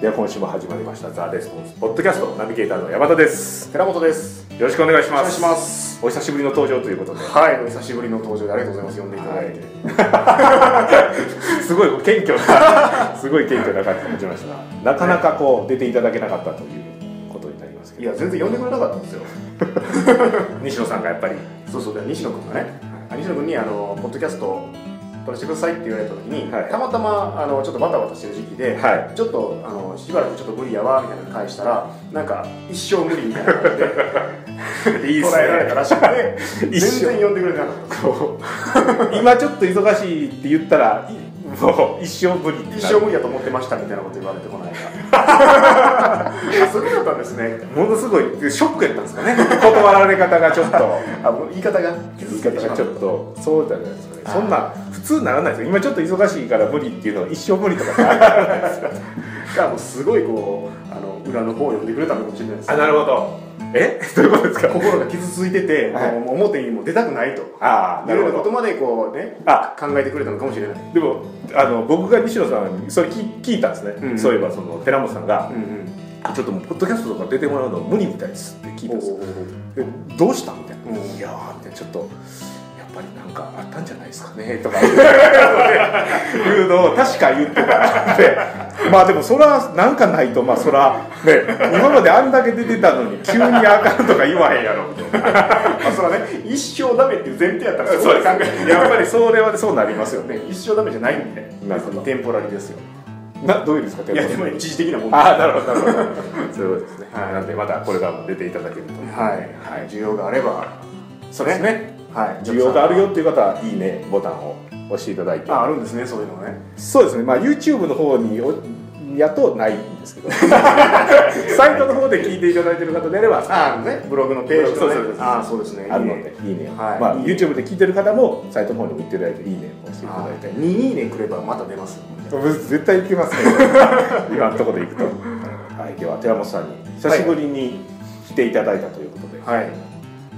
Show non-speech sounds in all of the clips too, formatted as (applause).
では今週も始まりました「ザ・レスポンスポッドキャストナビゲーターの山田です。寺本です。よろしくお願いします。お願いします。お久しぶりの登場ということで。はいお久しぶりの登場でありがとうございます。呼んでいただいて、(laughs) すごい謙虚なすごい謙虚な感じが持ちました。がなかなかこう出ていただけなかったということになりますけど。いや全然呼んでくれなかったんですよ。(laughs) 西野さんがやっぱり。そうそうで西野君がね。西野君にあのポッドキャスト撮らせてくださいって言われた時に、はい。たまたまあのちょっとバタバタしてる時期で、はい。ちょっとあのしばらくちょっと無理やわみたいなの返したらなんか一生無理みたいな感じで (laughs) い捉えられたねらしくて (laughs) 全然呼んでくれなかった。今ちょっと忙しいって言ったらいもう一生ぶりになる一生無理だと思ってましたみたいなこと言われてこないかそういうことだったんですね。ものすごいショックやったんですかね。断られ方がちょっと。(laughs) あ言い方が傷言いつけてしまった方がちょっとそうじゃないですかね。そんな普通ならないですよ。今ちょっと忙しいから無理っていうのは一生無理とかってあるじゃないですかがもうすごいこうあの裏の方を読んでくれたのかもしれないですあなるほど。え？(laughs) どういうことですか？心が傷ついてて、はい。もう表にも出たくないと。ああいうようなことまでこうねあ考えてくれたのかもしれない。でもあの僕が西野さんにそれ聞聞いたんですね、うんそういえばその寺本さんがうんうん「ちょっともうポッドキャストとか出てもらうの無理みたいです」って聞いたんですよ。どうした？みたいな「うんいやー」みたいな。ちょっとぱりなんかあったんじゃないですかねとかいうのを確か言ってたんで。まあでもそれはなんかないとまあそらね今まであんだけ出てたのに急にあかんとか言わへんやろみたいな。まあそれはね一生ダメっていう前提やったらそうです考えやっぱりそれはそうなりますよね。ね一生ダメじゃないんで。テンポラリーですよ。などういうんですかいやでもね一時的なもんああなるほどなるほど。そういうことですね、はい。なんでまたこれからも出ていただけると。はい、はい、需要があれば。そうですねはい。需要があるよっていう方はいいねボタンを押していただいて。ああるんですねそういうのね。そうですね。まあ YouTube の方におやとないんですけど。(laughs) サイトの方で聞いていただいてる方であればああね。ブログのページとね。ああそうですね。あるのでいいね。を、はい。まあ、いいね YouTube で聞いてる方もサイトの方にも行っていただいていいねを押していただいて。2いいねくればまた出ますよ絶対行きますね。(laughs) 今のところで行くと、はい、では寺本さんに久しぶりに来ていただいたということで、はい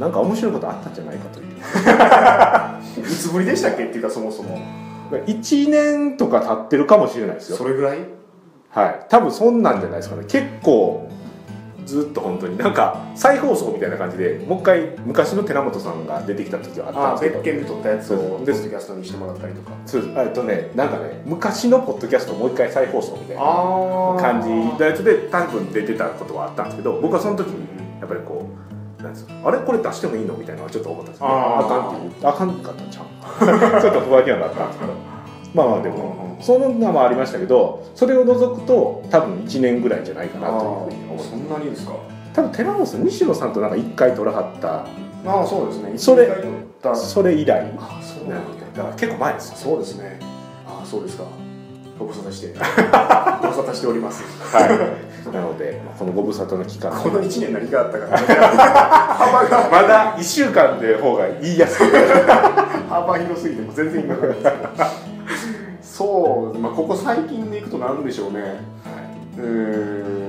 なんか面白いことあったんじゃないかという。(laughs) いつぶりでしたっけっていうかそもそも。1年とか経ってるかもしれないですよ。それぐらい？はい。多分そんなんじゃないですかね。結構ずっと本当に。なんか再放送みたいな感じでもう一回昔の寺本さんが出てきた時はあったんですけど。別件で撮ったやつをポッドキャストにしてもらったりとか。そうです。えっとねなんかね昔のポッドキャストをもう一回再放送みたいなあ感じのやつで多分出てたことはあったんですけど僕はその時にやっぱりこうあれ？これ出してもいいの？みたいなのはちょっと思ったんですけどあかんって言う。あかんかったんちゃう？(laughs) ちょっと不安にはなったんですけど。まあまあでもそんなのもありましたけどそれを除くと多分1年ぐらいじゃないかなというふうに思いますそんなにですか？多分寺本さん西野さんとなんか1回取らはった。ああそうですね。それそれ以来。ああそうなんだ。だから結構前ですよそうですね。ああそうですか。ご無沙汰して。(laughs) ご無沙汰しております。はいなのでまあこのご無沙汰の期間。この1年何があったか。幅 (laughs) がまだ1週間で方が言いやすい。(laughs) 幅広すぎても全然意味わかんないですそう、まあ、ここ最近でいくと何でしょうね。うーん。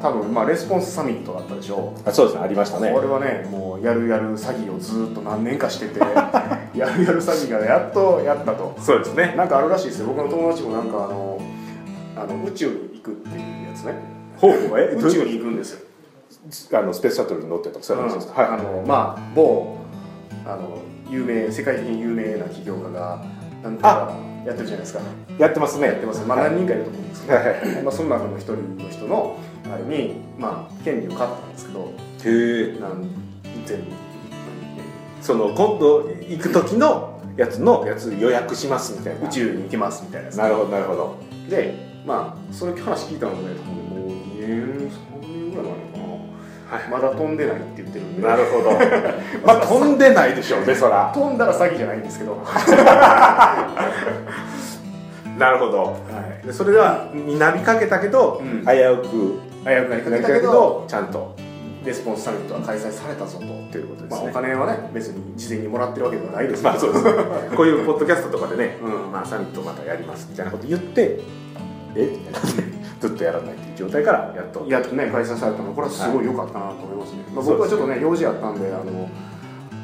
多分まあレスポンスサミットだったでしょあそうですね。ありましたね。これはねもうやるやる詐欺をずっと何年かしてて (laughs) やるやる詐欺がやっとやったと。そうですね。なんかあるらしいですよ。僕の友達もなんかあのあの宇宙に行くっていうやつね。ほう。え宇宙に行くんですよ、あのスペースシャトルに乗ってとかそういう話ですか、あのまあ某あの有名世界的に有名な起業家がなんとかやってるじゃないですか。やってますね。やってます、まあ、はい。何人かいると思うんですけど、はいはい (laughs) まあ、その中の一人の人のあれに、まあ、権利を買ったんですけど。へえ。なん全部。その今度行く時のやつのやつ予約しますみたいな。宇宙に行けますみたいななるほどなるほど。でまあそれ話聞いたのもねもう2年3年ぐらい前な。のかはい。なまだ飛んでないって言ってるんで。なるほどまあ飛んでないでしょうねそら。飛んだら詐欺じゃないんですけど、(laughs) なるほど。はい、でそれではになりかけたけど、うん。危うく危うくなりかけたけどどちゃんとレスポンスサミットは開催されたぞと、ということでますあ、ねお金はね別に事前にもらってるわけではないですけど。まあそうですこういうポッドキャストとかでね、うん。まあ、サミットまたやりますみたいなこと言ってえ？みたいなずっとやらないっていう状態からやっと。やっとね開催されたのこれはすごい良かったなと思いますね、まあ、僕はちょっとね用事あったんであの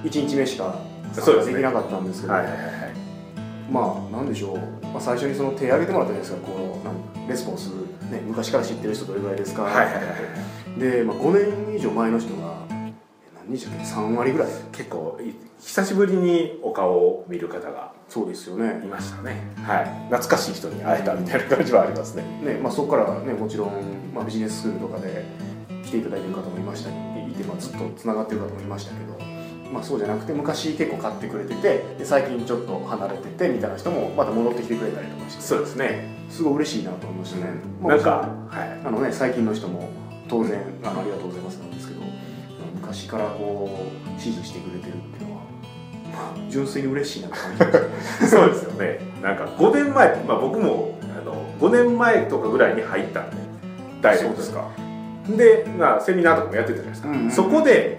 1日目しか参加できなかったんですけど、はいはいはいはい。まあなんでしょう、まあ、最初にその手挙げてもらったじゃないですか。このレスポンス、ね、昔から知ってる人どれぐらいですか、はいはいはいで、まあ、5年以上前の人がえ何日だっけ？3割ぐらい。結構い久しぶりにお顔を見る方がそうですよね。いましたね。はい。懐かしい人に会えたみたいな感じはありますね。ねまあ、そこからねもちろん、まあ、ビジネススクールとかで来ていただいてる方もいました。いて、まあ、ずっとつながってる方もいましたけど、まあ、そうじゃなくて昔結構買ってくれててで最近ちょっと離れててみたいな人もまた戻ってきてくれたりとかして。そうですね。すごい嬉しいなと思いましたね、まあなんかはい。あのね最近の人も当然あのありがとうございますなんですけど昔からこう支持してくれてるって純粋に嬉しいなと感じましたね。そうですよね。なんか5年前、まあ、僕もあの5年前とかぐらいに入ったんで大丈夫ですか。で、まあ、セミナーとかもやってたじゃないですか、うんうんそこで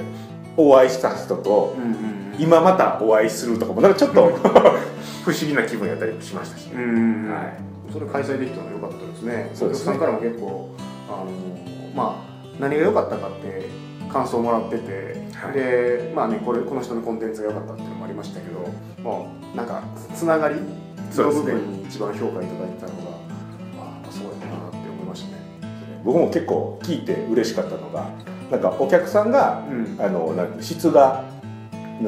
お会いした人とうんうん今またお会いするとかもなんかちょっと (laughs) 不思議な気分やったりしましたし、うんうんはい。それ開催できたのは良かったですね。そうですね。お客さんからも結構あのまあ何が良かったかって感想をもらってて、はい。でまあねこれこの人のコンテンツが良かったっていうのもありましたけどもうなんかつながりの部分に一番評価いただいたのが、まあ、やっぱそうやったなって思いましたね。僕も結構聞いて嬉しかったのがなんかお客さんがうん。あのなんか質が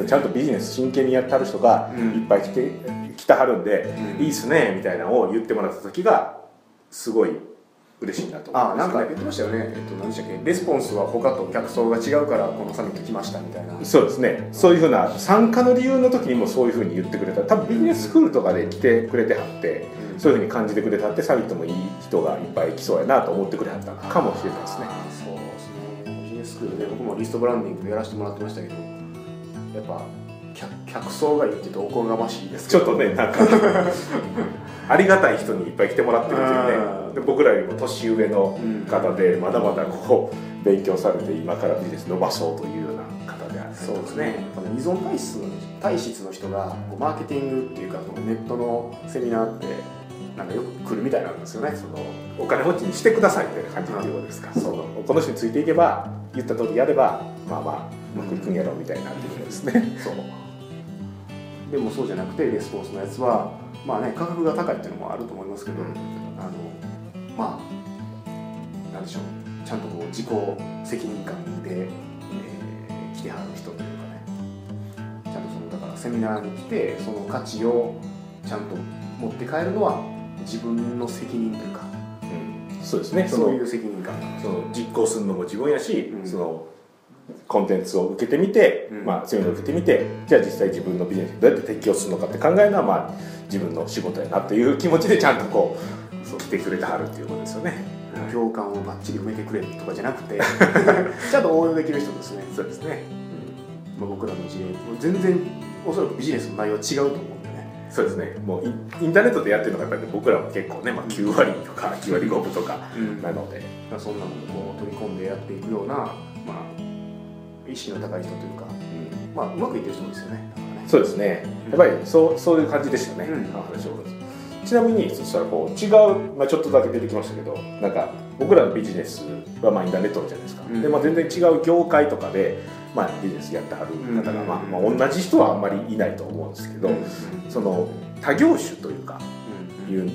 ちゃんとビジネス真剣にやってはる人がうん。いっぱい来て来てはるんで、うん。いいっすねみたいなのを言ってもらった時がすごい嬉しいなとあなんか言ってましたよね、えっと、何でしたっけ？レスポンスは他と客層が違うからこのサミット来ましたみたいな。そうですね。そういうふうな参加の理由の時にもそういうふうに言ってくれた。多分ビジネススクールとかで来てくれてはってそういうふうに感じてくれたってサミットもいい人がいっぱい来そうやなと思ってくれはった。かもしれないですね。そうですね。ビジネススクールで僕もリストブランディングやらせてもらってましたけどやっぱ客客層がいいって言うとおこがましいですちょっとねなんか (laughs) ありがたい人にいっぱい来てもらってるっていうねで僕らよりも年上の方でまだまだこう勉強されて今からビジネス伸ばそうというような方である。そうですね。依存体質の体質の人がマーケティングっていうかそのネットのセミナーってなんかよく来るみたいなんですよね。そのお金持ちにしてくださいみたいな感じっていうことですか、そのこの人についていけば言った通りやればまあまあうまくいくんやろうみたいなっていうことですね、そう。でもそうじゃなくてレスポンスのやつはまあね価格が高いっていうのもあると思いますけど、まあなんでしょう。ちゃんとこう自己責任感で、えー来てはる人というかね。ちゃんとそのだからセミナーに来てその価値をちゃんと持って帰るのは自分の責任というか。うん。そうですね。そういう責任感。がその実行するのも自分やし、うん。そのコンテンツを受けてみて、うん。まあ、セミナーを受けてみてじゃあ実際自分のビジネスにどうやって適用するのかって考えるのは、まあ、自分の仕事やなっていう気持ちでちゃんとこうそう来てくれてはるっていうことですよね、共感をバッチリ埋めてくれとかじゃなくて (laughs) ちゃんと応用できる人ですね。そうですね。まあ、僕らの事例全然おそらくビジネスの内容は違うと思うんでね。そうですね。もうインインターネットでやってるのがやっぱり僕らも結構ね、まあ、9割とか9割5分とかなので、まあそんなのをこう取り込んでやっていくような、まあ、意識の高い人というか、まあ、うまくいってる人ですよね。そうですね。やっぱりそうそういう感じでしたね、うん。話をちなみにそしたらこう違う、まあ、ちょっとだけ出てきましたけどなんか僕らのビジネスはまあインターネットじゃないですか、うん。でまあ、全然違う業界とかで、まあ、ビジネスやってはる方が、まあまあ、同じ人はあんまりいないと思うんですけど、うん。その他業種というかうん。いう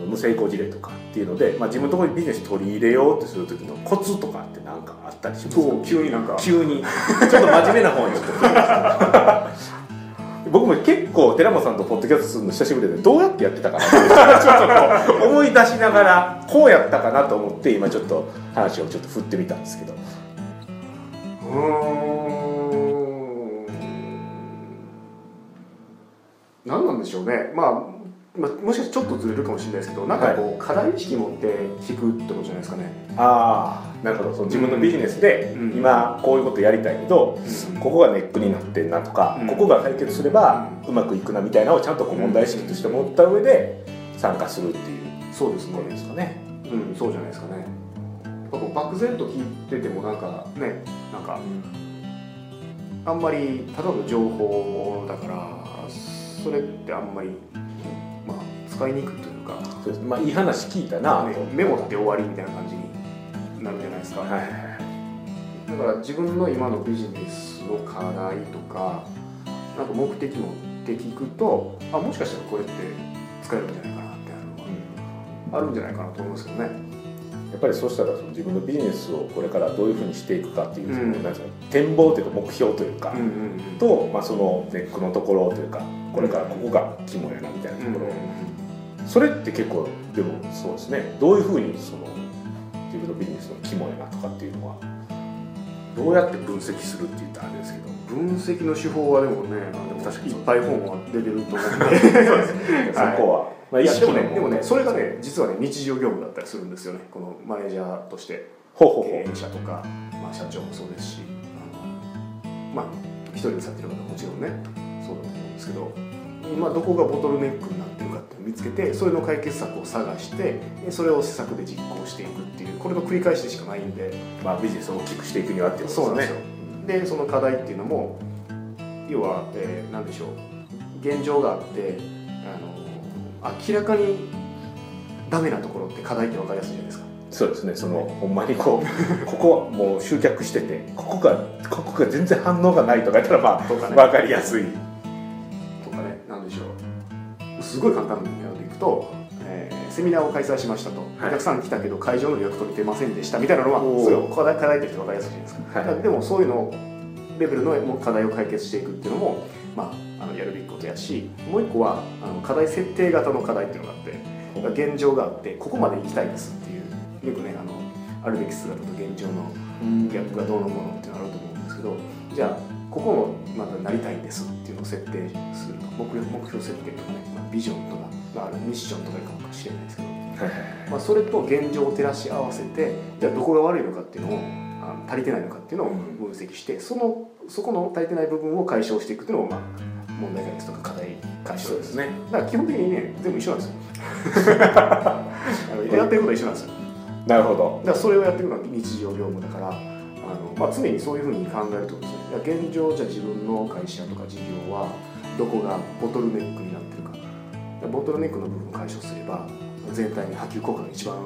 のの成功事例とかっていうので、まあ、自分のところにビジネス取り入れようとする時のコツとかって何かあったりしますか？急になんか。急に。ちょっと真面目な方に僕も結構寺本さんとポッドキャストするの久しぶりでどうやってやってたかなって (laughs) ちょっと思い出しながらこうやったかなと思って今ちょっと話をちょっと振ってみたんですけど。うーん。何なんでしょうね、まあ、まあもしかしてちょっとずれるかもしれないですけどなんかこう、課題意識持って聞くってことじゃないですかね、ああなるほど。その自分のビジネスでうん。今こういうことやりたいけどここがネックになってんなとか、うん。ここが解決すればうまくいくなみたいなのをちゃんとこう問題意識として持った上で参加するっていうそうですね。ことですかね。うん、そうじゃないですかね。やっぱこう漠然と聞いててもなんかね、なんかあんまりただの情報だからそれってあんまりまあ使いにくいというか、そうです。まあいい話聞いたなねと、メモって終わりみたいな感じになるじゃないですか。はいだから自分の今のビジネスの課題とか、なんか目的持っって聞くとあもしかしたらこれって使えるんじゃないかなってあるん。じゃないかなと思いますけどね。やっぱりそうしたらその自分のビジネスをこれからどういうふうにしていくかっていう、そのうんなんですか展望というか目標というか、うんうん。と、まあ、そのネックのところというかこれからここが肝やなみたいなところ、それって結構でもそうですね。どういうふうにその自分のビジネスの肝やなとかっていうのはどうやって分析するって言ったらあれですけど。分析の手法はでもねあでも確かにいっぱい本は出てると思うんで。(laughs) (laughs) そこは、まあ、いやでもねでもねそれがね実はね日常業務だったりするんですよね。このマネージャーとして。経営者とか、まあ、社長もそうですし。あのまあ一人でされてる方ももちろんねそうだと思うんですけど。今どこがボトルネックになってる見つけてそれの解決策を探してでそれを施策で実行していくっていうこれの繰り返しでしかないんで。う、まあ、ビジネスを大きくしていくにはっていうことそうなんですよ。ねでその課題っていうのも要は、えー、何でしょう。現状があってあの明らかにダメなところって課題って分かりやすいじゃないですか。そうですね。そのほんまにこう (laughs) ここはもう集客しててここがここが全然反応がないとか言ったらまあね。分かりやすいすごい簡単なのでいくと、えーセミナーを開催しましたと、お客さん来たけど会場の予約取れてませんでしたみたいなのはすごい課題課題として分かりやすいじゃないですか、はい。でもそういうのレベルの課題を解決していくっていうのも、まあ、あのやるべきことやしもう一個はあの課題設定型の課題っていうのがあって現状があってここまで行きたいですっていうよくねあのあるべき姿と現状のギャップがどうのものっていうのがあると思うんですけどじゃあここもまだなりたいんですっていうのを設定すると目標目標設定とかね、まあ、ビジョンとか、まあ、あるミッションとかかもしれないですけど、まあ、それと現状を照らし合わせてじゃあどこが悪いのかっていうのをあの足りてないのかっていうのを分析してそのそこの足りてない部分を解消していくっていうのも、まあ、問題解決とか課題解消です。ね。だから基本的にね全部一緒なんですよ。(laughs) (laughs) やってることは一緒なんですよ。なるほど。だからそれをやっていくのが日常業務だからまあ、常にそういうふうに考えるとですね現状じゃあ自分の会社とか事業はどこがボトルネックになってるか。ボトルネックの部分を解消すれば全体に波及効果が一番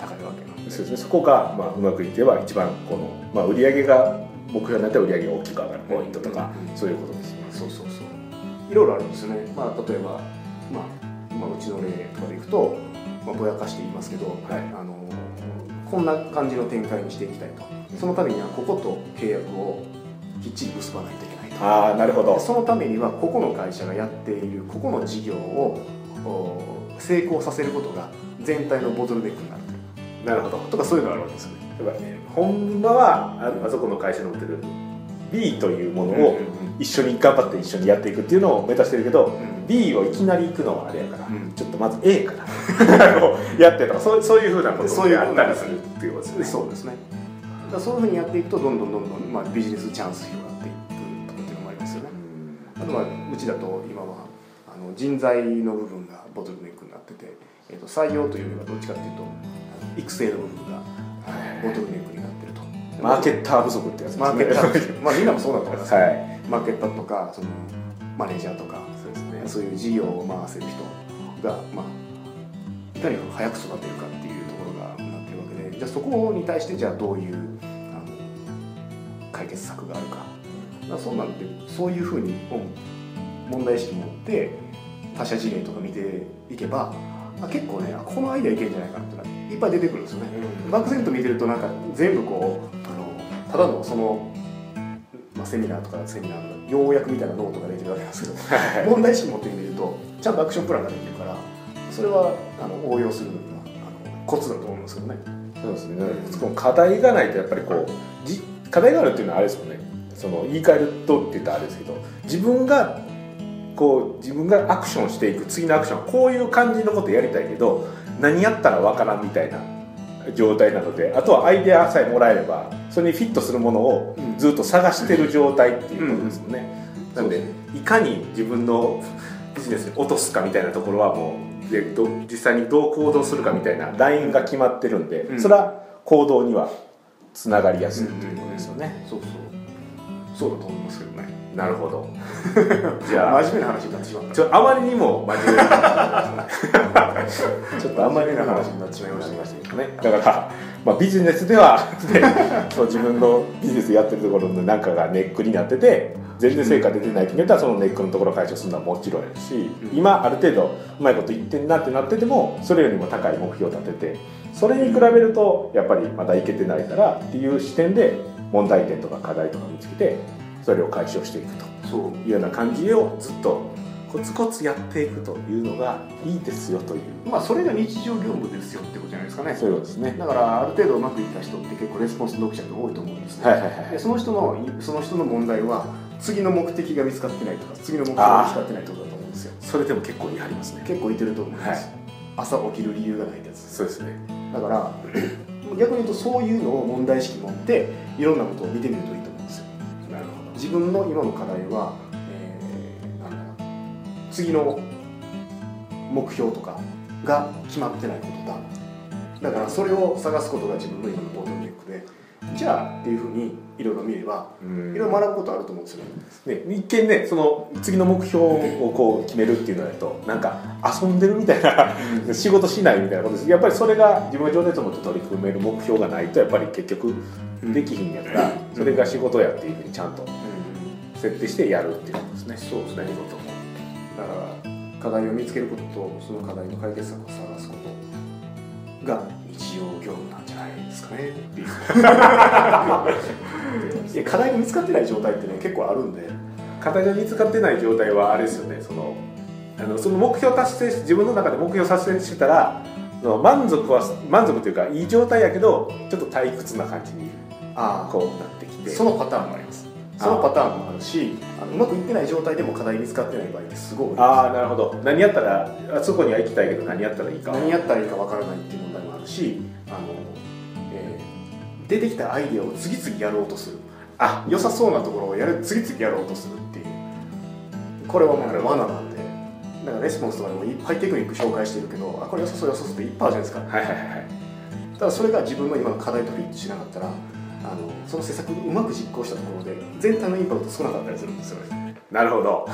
高いわけなんですそうですね。そこが、まあ、うまくいけば一番この、まあ、売上が目標になったら売上が大きく上がるポイントとか、うん。そういうことですね。そうそうそう。いろいろあるんですよね、まあ、例えば、まあ、今うちの例とかでいくと、まあ、ぼやかして言いますけど、はい。あのこんな感じの展開にしていきたいとそのためにはここと契約をきっちり結ばないといけないと。ああなるほど。でそのためにはここの会社がやっているここの事業をお成功させることが全体のボトルネックになるなるほど。とかそういうのがあるわけですよね。だからね本場はああそこの会社の売ってる B というものを一緒に頑張って一緒にやっていくっていうのを目指してるけど、うん B をいきなり行くのはあれやから、うん。ちょっとまず A から (laughs) やってとかそうそういうふうなことそういうがあったりするっていうことですね。そうですねだそういうふうにやっていくとどんどんどんどん、まあ、ビジネスチャンス広がっていくとかっていうのもありますよね。あとはうちだと今はあの人材の部分がボトルネックになってて、えー、と採用というよりはどっちかっていうと育成の部分がボトルネックになってると。マーケッター不足ってやつですね。マーケッターまあみんなもそうだと思います、はい。マーケッターとかそのマネージャーとかそうですね。そういう事業を回せる人が、まあ、いかに早く育てるかっていうところがなってるわけで。じゃあそこに対してじゃあどういう解決策があるかだそうなんでそういうふうにうん問題意識持って他社事例とか見ていけばあ結構ねあこのアイデアいけるんじゃないかなっていっぱい出てくるんですよね。漠然と見てるとなんか全部こうあのただのその、まあ、セミナーとかセミナーの要約みたいなノートが出てるわけなんですけどはい問題意識持ってみるとちゃんとアクションプランができるからそれはあの応用するのにはあのコツだと思うんですけどね。そうですねその課題がないとやっぱりこうじ課題があるっていうのはあれですよね。その言い換えるとって言ったらあれですけど自分がこう自分がアクションしていく次のアクションはこういう感じのことやりたいけど何やったらわからんみたいな状態なのであとはアイデアさえもらえればそれにフィットするものをうんずっと探してる状態っていうことですよね、うんなんでいかに自分のビジネスに落とすかみたいなところはもうでど実際にどう行動するかみたいなラインが決まってるんで、うん。それは行動にはつながりやすいということですよね、そうそう。そうだと思いますけどね。なるほど。(laughs) じゃあ。真面目な話になってしまった。ちょあまりにも真面目な (laughs) ちょっとあんまりな話になってしまいましたけどね (laughs) だか。ら、まあ、ビジネスでは、ね、そう自分のビジネスやってるところのなんかがネックになってて全然成果出てないって言ったらそのネックのところを解消するのはもちろんやし、今ある程度うまいこと言ってんなってなっててもそれよりも高い目標を立ててそれに比べるとやっぱりまだいけてないからっていう視点で問題点とか課題とか見つけてそれを解消していくと。いうような感じをずっとコツコツやっていくというのがいいですよという。まあそれが日常業務ですよってことじゃないですかね。そうですね。だからある程度うまくいった人って結構レスポンス読者が多いと思うんですね、はいはいはい。でその人のその人の問題は次の目的が見つかってないとか次の目標が見つかってないってことだと思うんですよ。それでも結構言い張りますね。結構いてると思います、はい。朝起きる理由がないってやつそうですねだから逆に言うとそういうのを問題意識持っていろんなことを見てみるといいと思うんですよ。なるほ自分の今の課題は、えーなんだろう。次の目標とかが決まってないことだ。だからそれを探すことが自分の今のボトルネックでじゃあっていうふうにいろいろ見ればいろいろ学ぶことあると思うんですよね。ね、一見ねその次の目標をこう決めるっていうのだとなんか遊んでるみたいな仕事しないみたいなことです。やっぱりそれが自分が情熱を持って取り組める目標がないとやっぱり結局できひんやから、それが仕事やっていうふうにちゃんと設定してやるっていうことですね。そうですね。仕事もだから課題を見つけることとその課題の解決策を探すことが日常業務なんじゃないですかねっていう。(laughs) いや課題が見つかってない状態ってね結構あるんで。課題が見つかってない状態はあれですよね。そのあのその目標達成し自分の中で目標達成してたら満足は満足というかいい状態やけどちょっと退屈な感じにあこうなってきて。そのパターンもあります。そのパターンもあるしあのうまくいってない状態でも課題見つかってない場合ってすごいああなるほど。何やったらあそこには行きたいけど何やったらいいか。何やったらいいかわからないっていう問題もあるしあの、えー出てきたアイデアを次々やろうとする。あ良さそうなところをやる次々やろうとするっていう。これはもう罠なんで。だからレスポンスとかでもいっぱいテクニック紹介してるけどあこれ良さそう良さそうっていっぱいあるじゃないですか。はいはいはいただそれが自分の今の課題とフィットしなかったらあのその施策をうまく実行したところで全体のインパクト少なかったりするんですよね。なるほど。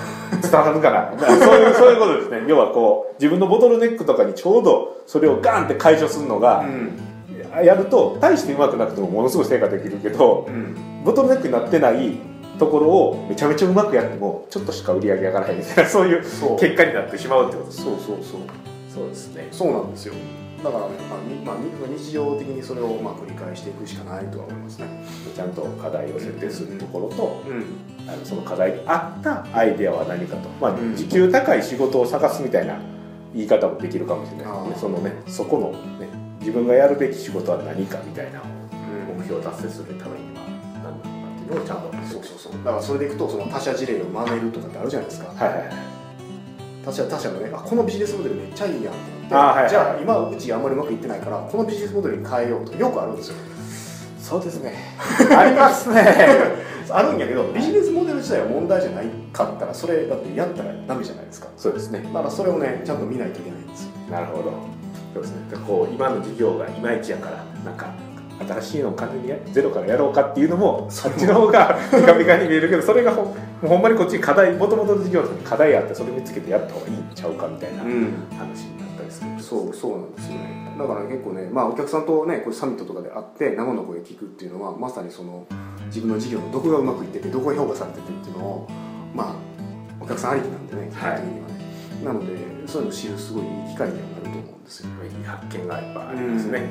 伝わるからそういうそういうことですね。要はこう自分のボトルネックとかにちょうどそれをガンって解消するのが、んやると大してうまくなくてもものすごい成果できるけどうん。ボトルネックになってないところをめちゃめちゃうまくやってもちょっとしか売り上げ上がらないみたいな (laughs) そういう結果になってしまうってこと。そうそうそう。そうですね。そうなんですよ。だから、まあにまあ、に日常的にそれをまあ繰り返していくしかないとは思いますね。ちゃんと課題を設定するところと、うん。あのその課題に合ったアイデアは何かと、まあうん。時給高い仕事を探すみたいな言い方もできるかもしれないね。あー。そのねそこのね自分がやるべき仕事は何かみたいなうん。目標を達成するためには何なのかっていうのをちゃんとそうそうそう。だからそれでいくとその他社事例を真似るとかってあるじゃないですか。はいはいはい。他社他社のねあこのビジネスモデルめっちゃいいやんって。思ってはいはい。じゃあ今うちあんまりうまくいってないからこのビジネスモデルに変えようとよくあるんですよ。そうですね。(laughs) ありますね。(laughs) あるんやけどビジネスモデル自体は問題じゃないかったらそれだってやったらダメじゃないですか。そうですね。だからそれをねちゃんと見ないといけないんですよ。なるほどそうですね。でこう今の事業がいまいちやからなんか新しいのを完全にやゼロからやろうかっていうのもそっちの方がピカピカに見えるけどそれがほほんまにこっちに課題もともとの事業に課題あってそれ見つけてやった方がいいんちゃうかみたいな話になったりするそうそうなんですよね。だから結構ね、まあ、お客さんとねこういうサミットとかで会って生の声聞くっていうのはまさにその自分の事業のどこがうまくいっててどこが評価されててっていうのをまあお客さんありきなんでね基本的にはね、なのでそういうのを知るすごいいい機会にはなるとんですよ、いい発見がやっぱありますね、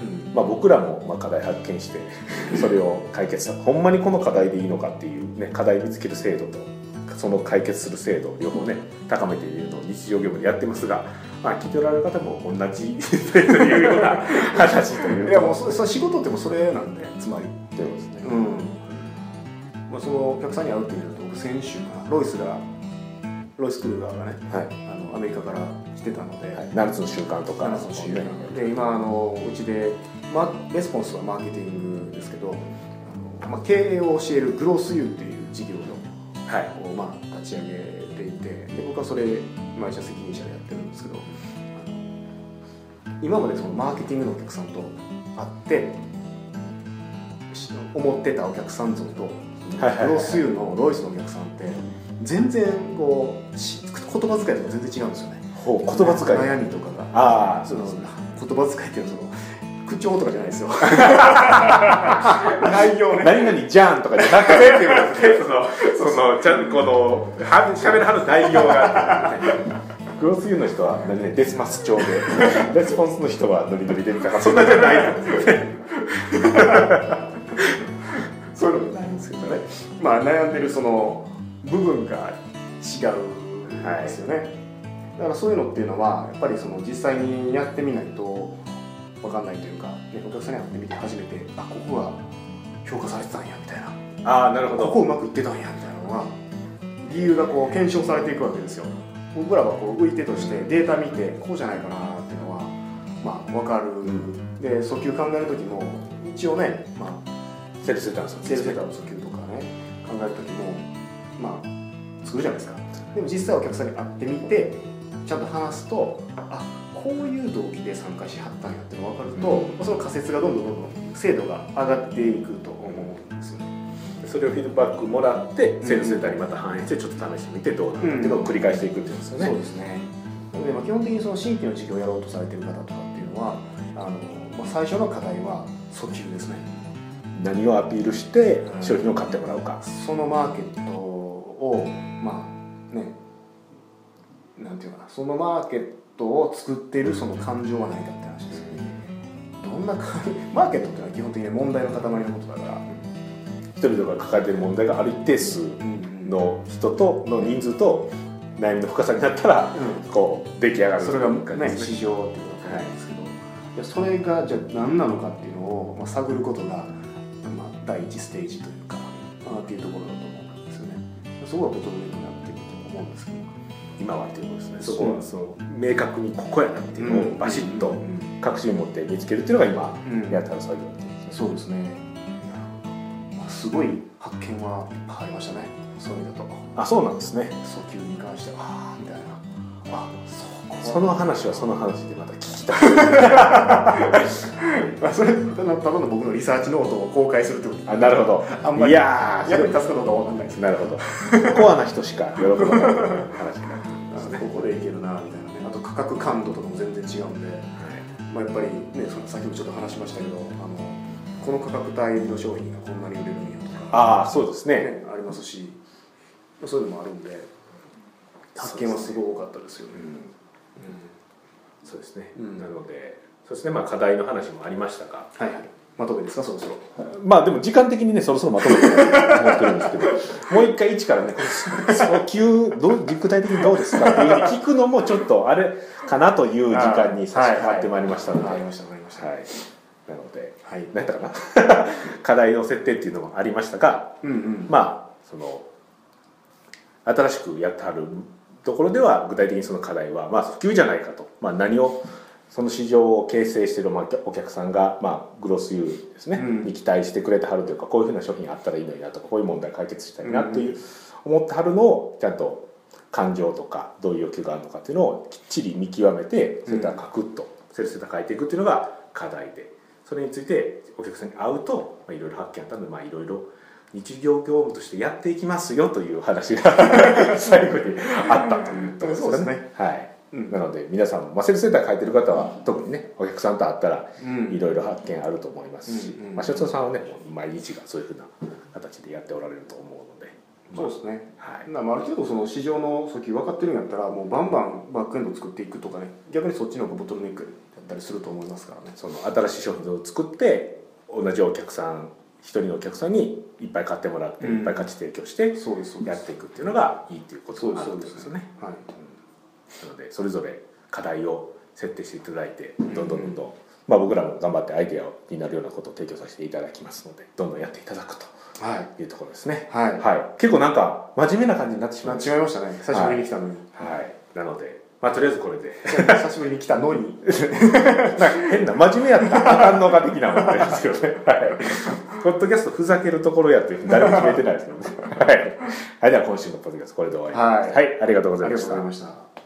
うん。まあ、僕らもまあ課題発見して (laughs) それを解決したほんまにこの課題でいいのかっていう、ね、課題見つける制度とその解決する制度両方ね高めているのを日常業務でやってますが、まあ、聞いておられる方も同じ (laughs) というような話といういやもうそそ仕事ってもうそれなんでつまり。ということですね、うん。まあ、そのお客さんに会うっていうのと僕先週ロイスがロイス・クルーガーがねはい。あのアメリカから来てたので、はい、7つの習慣とか。7つの習慣で今あのうちで、ま、レスポンスはマーケティングですけどあの、まあ、経営を教えるグロースユーっていう事業はい。を、まあ、立ち上げていてで僕はそれ毎社責任者でやってるんですけど今までそのマーケティングのお客さんと会ってし思ってたお客さん像とはいはいはいグロースユーのロイスのお客さんって全然こうし言葉遣いとか全然違うんですよね。言葉遣い。悩みとかが。ああその言葉遣いっていうのはその口調とかじゃないですよ。内容ね。何々じゃんとかじゃなくてっていうことですねそのそのちゃんとこのは喋るはる内容がグロスユーの人は何々デスマス調で (laughs) レスポンスの人はノリノリでみたいなそんなじゃないんですよねそういうのがないんですけどね。まあ悩んでるその部分が違うんですよね、だからそういうのっていうのはやっぱりその実際にやってみないと分かんないというか、ね、お客さんに会ってみて初めてあここが評価されてたんやみたいな。ああなるほここうまくいってたんやみたいなのが理由がこう検証されていくわけですよ。僕らはこう浮いてとしてデータ見てこうじゃないかなっていうのはまあ分かる、で訴求考える時も一応ね、まあ、セールスセーターの訴求とまあ作るじゃないですか。でも実際お客さんに会ってみてちゃんと話すとあこういう動機で参加しはったんやっていうのが分かると、その仮説がどんどんどんどん精度が上がっていくと思うんですよね。それをフィードバックもらってセールスセンターにまた反映してちょっと試してみてどうなるかっていうのを繰り返していくっていうんですよね、そうですね。で、まあ、基本的にその新規の事業をやろうとされてる方とかっていうのはあの、まあ、最初の課題は訴求ですね。何をアピールしてうん。商品を買ってもらうか、そのマーケットをまあねなんていうかなそのマーケットを作っているその感情は何かって話ですよね。どんなかマーケットっていうのは基本的に問題の塊のことだから、人々が抱えている問題がある一定数の人との人数と悩みの深さになったらこう出来上がるそれがね市場っていうことなんですけど、いやそれがじゃあ何なのかっていうのを、まあ、探ることが、まあ、第一ステージというか、まあ、っていうところだとそこがボトルネックになっていると思うんですけど今はっていうことですね。そこはその明確にここやなっていうのをバシッとうん。確信を持って見つけるっていうのが今うん。やったら作業っていうことですね。そうですね、まあ、すごい発見はいっぱいありましたね。そういう意味だと。あそうなんですね。訴求に関してはああみたいな。あそこはその話はその話でまた聞きたい。(laughs) まあ、それただの僕のリサーチノートを公開するってこと。あなるほど。あんまりいやー役に立つかどうかわかんない。ですけなるほど。(laughs) コアな人しか喜ばない話になってますねどこでいけるなみたいなね。あと価格感度とかも全然違うんで、まあ、やっぱりねその先ほどちょっと話しましたけどあのこの価格帯の商品がこんなに売れるんやとか、ああそうですね。ね、ありますし。そういうのもあるんで発見はすごい多かったですよね。そうですね、うん。なのでそうですね。まあ課題の話もありましたがはいはい。まとめですか、そろそろ。まあでも時間的にねそろそろまとめて思ってるんですけど。(laughs) もう一回一からね。訴求どう具体的にどうですか？っていう聞くのもちょっとあれかなという時間に差し掛かってまいりましたので、はいりました、わかりました。なのではい。何やったかな？(laughs) 課題の設定っていうのもありましたがうんうん。まあその新しくやってはるところでは具体的にその課題はまあ普及じゃないかと、まあ、何をその市場を形成しているまあお客さんが、まあ、グロスユーですね、うん。に期待してくれてはるというかこういうふうな商品あったらいいのになとかこういう問題解決したいなという、思ってはるのをちゃんと感情とかどういう欲求があるのかっていうのをきっちり見極めてそれからカクッとセルセーター書いていくっていうのが課題で。それについてお客さんに会うとまあいろいろ発見あったのでまあいろいろ日常業務としてやっていきますよという話が (laughs) 最後にあったというところそうですね。はい、うん。なので皆さんも、まあ、セルセーター書いてる方は特にねお客さんと会ったらうん。いろいろ発見あると思いますし、うんうんまあ、所長さんはね毎日がそういうふうな形でやっておられると思うので、まあそうですね。はい。なまあある程度その市場の訴求分かってるんやったらもうバンバンバックエンド作っていくとかね逆にそっちの方がボトルネックだったりすると思いますからね。その新しい商品を作って同じお客さん一人のお客さんにいっぱい買ってもらって、うん。いっぱい価値提供してやっていくっていうのがいいっていうことがあるですよね。はい。なのでそれぞれ課題を設定していただいてん。どんどんどんどん、まあ、僕らも頑張ってアイデアになるようなことを提供させていただきますのでどんどんやっていただくとはい。いうところですね。はい。はい、結構なんか真面目な感じになってしまいましたね。久しぶりに来たのに、はい、なので、まあ、とりあえずこれで久しぶりに来たのに (laughs) なんか変な真面目やったらあかんのか的なもんですけどね。はい。ポッドキャストふざけるところやって誰も決めてないですけどね。はい。はい、では今週のポッドキャストこれで終わり。はいはい、ありがとうございましたありがとうござい。ました